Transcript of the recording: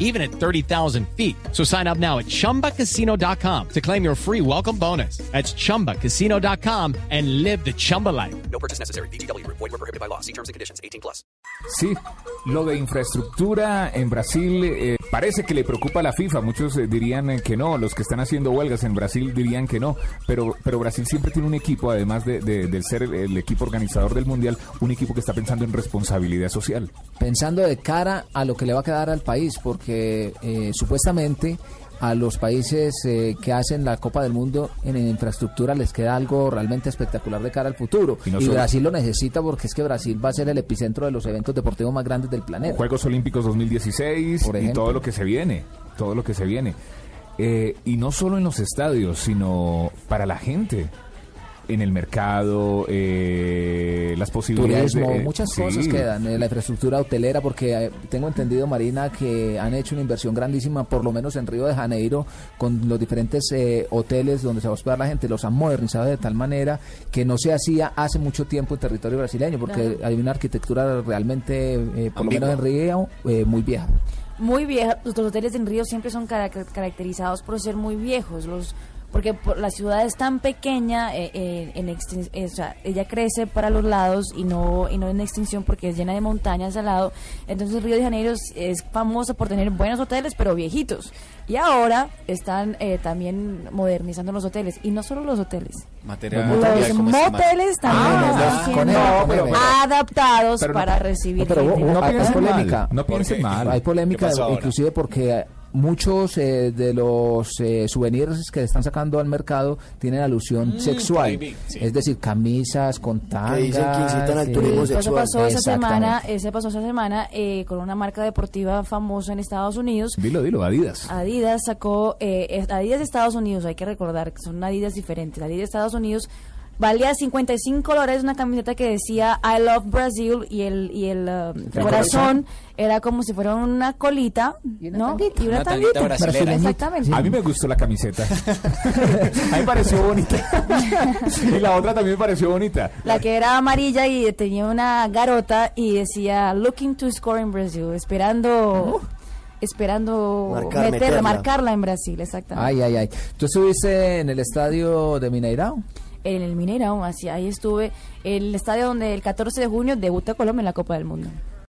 even at 30,000 feet. So sign up now at chumbacasino.com to claim your free welcome bonus. That's chumbacasino.com and live the Chumba life. No purchase necessary. BGW. Void were prohibited by law. See terms and conditions. 18 plus. Sí, lo de infraestructura en Brasil eh, parece que le preocupa a la FIFA. Muchos eh, dirían eh, que no, los que están haciendo huelgas en Brasil dirían que no, pero, pero Brasil siempre tiene un equipo, además de, de- de ser el, el equipo organizador del Mundial, un equipo que está pensando en responsabilidad social. pensando de cara a lo que le va a quedar al país, porque eh, supuestamente a los países eh, que hacen la Copa del Mundo en, infraestructura les queda algo realmente espectacular de cara al futuro. Y no Brasil lo necesita porque es que Brasil va a ser el epicentro de los eventos deportivos más grandes del planeta. Juegos Olímpicos 2016 Por y todo lo que se viene, todo lo que se viene. Eh, y no solo en los estadios, sino para la gente. En el mercado, eh, las posibilidades Turismo, de... muchas sí. cosas quedan. eh, la infraestructura hotelera, porque eh, tengo entendido, Marina, que han hecho una inversión grandísima, por lo menos en Río de Janeiro, con los diferentes eh, hoteles donde se va a hospedar la gente. Los han modernizado de tal manera que no se hacía hace mucho tiempo en territorio brasileño, porque hay una arquitectura realmente, eh, por lo menos en Río, eh, muy vieja. muy vieja. Los hoteles en Río siempre son cara- caracterizados por ser muy viejos. Los porque por- la ciudad es tan pequeña, eh, eh, en extin- eh, o sea, ella crece para los lados y no y no en extinción porque es llena de montañas al lado. Entonces Río de Janeiro es, es famoso por tener buenos hoteles, pero viejitos. Y ahora están eh, también modernizando los hoteles y no solo los hoteles. Material, Los material, Los ¿cómo se llama? moteles también Ah, están siendo él. adaptados Pero no- para recibir No, pero gente. No hay, hay piensen polémica. mal, no piensen mal. Hay polémica, inclusive porque muchos eh, de los eh, souvenirs que están sacando al mercado tienen alusión sexual. prohibí, sí. Es decir, camisas con tangas. dicen que incitan al eh, turismo Eso sexual. pasó esa semana, ese pasó esa semana eh, con una marca deportiva famosa en Estados Unidos. Dilo, dilo, Adidas. Adidas sacó, eh, Adidas de Estados Unidos, hay que recordar que son Adidas diferentes. Adidas de Estados Unidos valía 55 dólares una camiseta que decía I love Brazil y el, y el uh, corazón era como si fuera una colita, Y una ¿no? tanguita. Y una, Una tanguita tanguita. brasilera. Exactamente. A mí me gustó la camiseta. a mí me pareció bonita. y la otra también me pareció bonita. La que era amarilla y tenía una garota y decía looking to score in Brazil, esperando esperando Marcar, meterla, meterla. marcarla en Brasil, exactamente. Ay, ay, ay. ¿Tú estuviste en el estadio de Mineirao? En el Mineirão, así ahí estuve, el estadio donde el 14 de junio debuta Colombia en la Copa del Mundo.